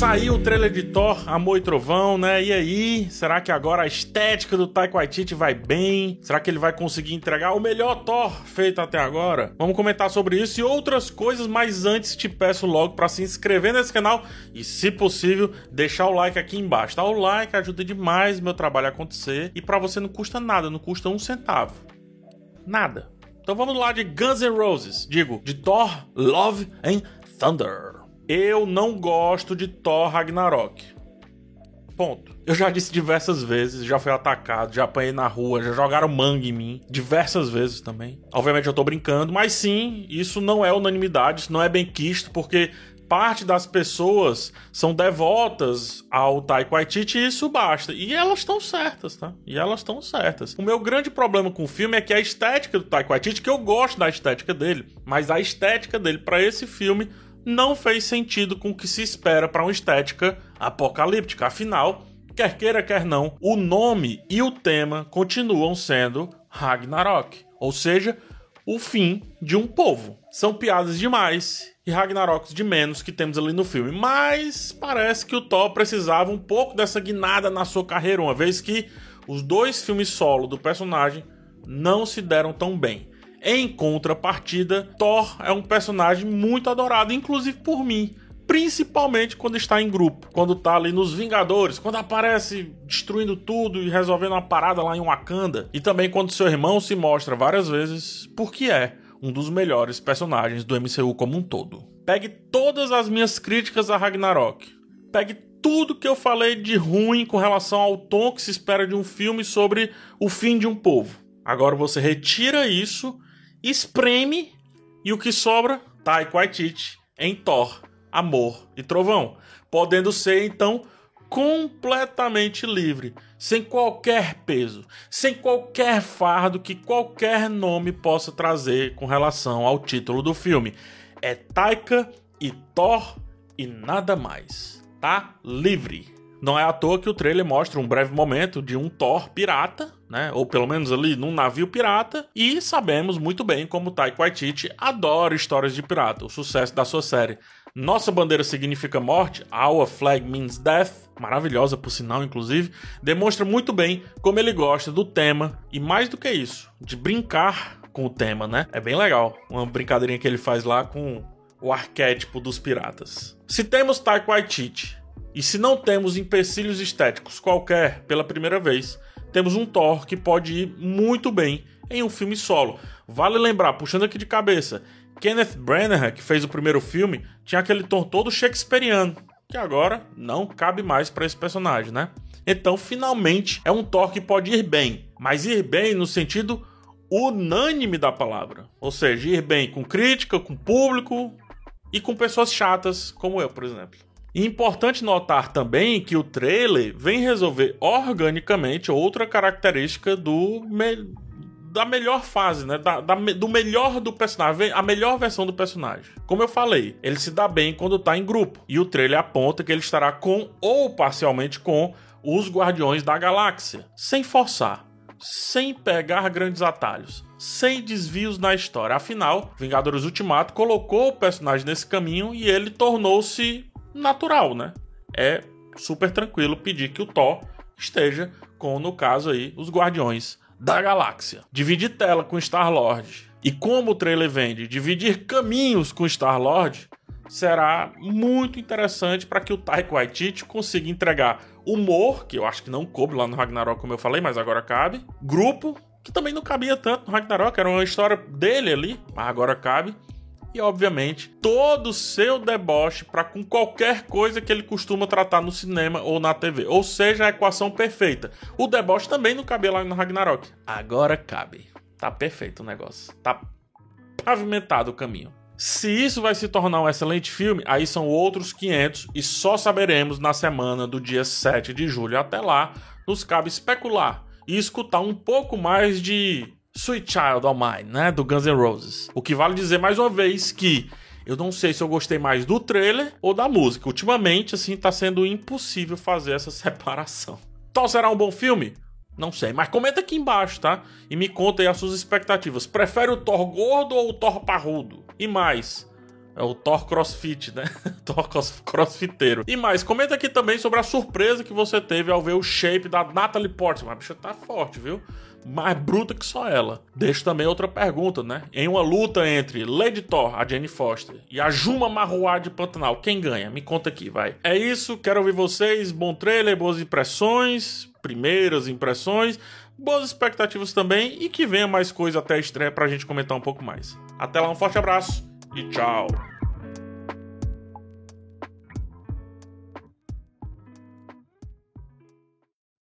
Saiu o trailer de Thor, Amor e Trovão, né? E aí, será que agora a estética do Taika Waititi vai bem? Será que ele vai conseguir entregar o melhor Thor feito até agora? Vamos comentar sobre isso e outras coisas, mas antes te peço logo para se inscrever nesse canal e, se possível, deixar o like aqui embaixo? O like ajuda demais meu trabalho acontecer e para você não custa nada, não custa um centavo. Nada. Então vamos lá de Guns N' Roses, digo, de Thor, Love and Thunder. Eu não gosto de Thor Ragnarok. Ponto. Eu já disse diversas vezes, já fui atacado, já apanhei na rua, já jogaram mangue em mim, diversas vezes também. Obviamente eu tô brincando, mas sim, isso não é unanimidade, isso não é bem quisto, porque parte das pessoas são devotas ao Taika Waititi e isso basta. E elas estão certas, tá? E elas estão certas. O meu grande problema com o filme é que a estética do Taika Waititi, que eu gosto da estética dele, mas a estética dele para esse filme não fez sentido com o que se espera para uma estética apocalíptica. Afinal, quer queira, quer não, o nome e o tema continuam sendo Ragnarok, ou seja, o fim de um povo. São piadas demais e Ragnaroks de menos que temos ali no filme, mas parece que o Thor precisava um pouco dessa guinada na sua carreira, uma vez que os dois filmes solo do personagem não se deram tão bem. Em contrapartida, Thor é um personagem muito adorado, inclusive por mim. Principalmente quando está em grupo, quando está ali nos Vingadores, quando aparece destruindo tudo e resolvendo uma parada lá em Wakanda, e também quando seu irmão se mostra várias vezes porque é um dos melhores personagens do MCU como um todo. Pegue todas as minhas críticas a Ragnarok. Pegue tudo que eu falei de ruim com relação ao tom que se espera de um filme sobre o fim de um povo. Agora você retira isso espreme e o que sobra, Taika Waititi em Thor, Amor e Trovão, podendo ser então completamente livre, sem qualquer peso, sem qualquer fardo que qualquer nome possa trazer com relação ao título do filme. É Taika e Thor e nada mais. Tá livre. Não é à toa que o trailer mostra um breve momento de um Thor pirata, né? Ou pelo menos ali num navio pirata. E sabemos muito bem como Taika Waititi adora histórias de pirata, o sucesso da sua série. Nossa bandeira significa morte, Our Flag Means Death, maravilhosa por sinal, inclusive, demonstra muito bem como ele gosta do tema e mais do que isso, de brincar com o tema, né? É bem legal, uma brincadeirinha que ele faz lá com o arquétipo dos piratas. Se temos Waititi e se não temos empecilhos estéticos qualquer pela primeira vez, temos um Thor que pode ir muito bem em um filme solo. Vale lembrar, puxando aqui de cabeça, Kenneth Branagh, que fez o primeiro filme, tinha aquele tom todo shakespeariano, que agora não cabe mais para esse personagem, né? Então, finalmente, é um Thor que pode ir bem, mas ir bem no sentido unânime da palavra. Ou seja, ir bem com crítica, com público e com pessoas chatas, como eu, por exemplo. Importante notar também que o trailer vem resolver organicamente outra característica do me... da melhor fase, né? Da, da, do melhor do personagem, a melhor versão do personagem. Como eu falei, ele se dá bem quando tá em grupo. E o trailer aponta que ele estará com ou parcialmente com os Guardiões da Galáxia, sem forçar, sem pegar grandes atalhos, sem desvios na história. Afinal, Vingadores Ultimato colocou o personagem nesse caminho e ele tornou-se natural, né? É super tranquilo pedir que o Thor esteja com, no caso aí, os Guardiões da Galáxia. Dividir tela com Star-Lord e como o trailer vende, dividir caminhos com Star-Lord será muito interessante para que o Taika Waititi consiga entregar humor, que eu acho que não coube lá no Ragnarok, como eu falei, mas agora cabe. Grupo, que também não cabia tanto no Ragnarok, era uma história dele ali, mas agora cabe e, obviamente, todo o seu deboche para com qualquer coisa que ele costuma tratar no cinema ou na TV. Ou seja, a equação perfeita. O deboche também não cabia lá no Ragnarok. Agora cabe. Tá perfeito o negócio. Tá pavimentado o caminho. Se isso vai se tornar um excelente filme, aí são outros 500 e só saberemos na semana do dia 7 de julho. Até lá, nos cabe especular e escutar um pouco mais de Sweet Child of Mine, né, do Guns N' Roses. O que vale dizer mais uma vez que eu não sei se eu gostei mais do trailer ou da música. Ultimamente, assim, tá sendo impossível fazer essa separação. Então será um bom filme? Não sei, mas comenta aqui embaixo, tá? E me conta aí as suas expectativas. Prefere o Thor gordo ou o Thor parrudo? E mais, É o Thor Crossfit, né? Thor Crossfiteiro. E mais, comenta aqui também sobre a surpresa que você teve ao ver o shape da Natalie Portman. A bicha tá forte, viu? Mais bruta que só ela. Deixo também outra pergunta, né? Em uma luta entre Lady Thor, a Jane Foster, e a Juma Marruá de Pantanal, quem ganha? Me conta aqui, vai. É isso, quero ouvir vocês. Bom trailer, boas impressões, primeiras impressões, boas expectativas também e que venha mais coisa até a estreia pra gente comentar um pouco mais. Até lá, um forte abraço e tchau!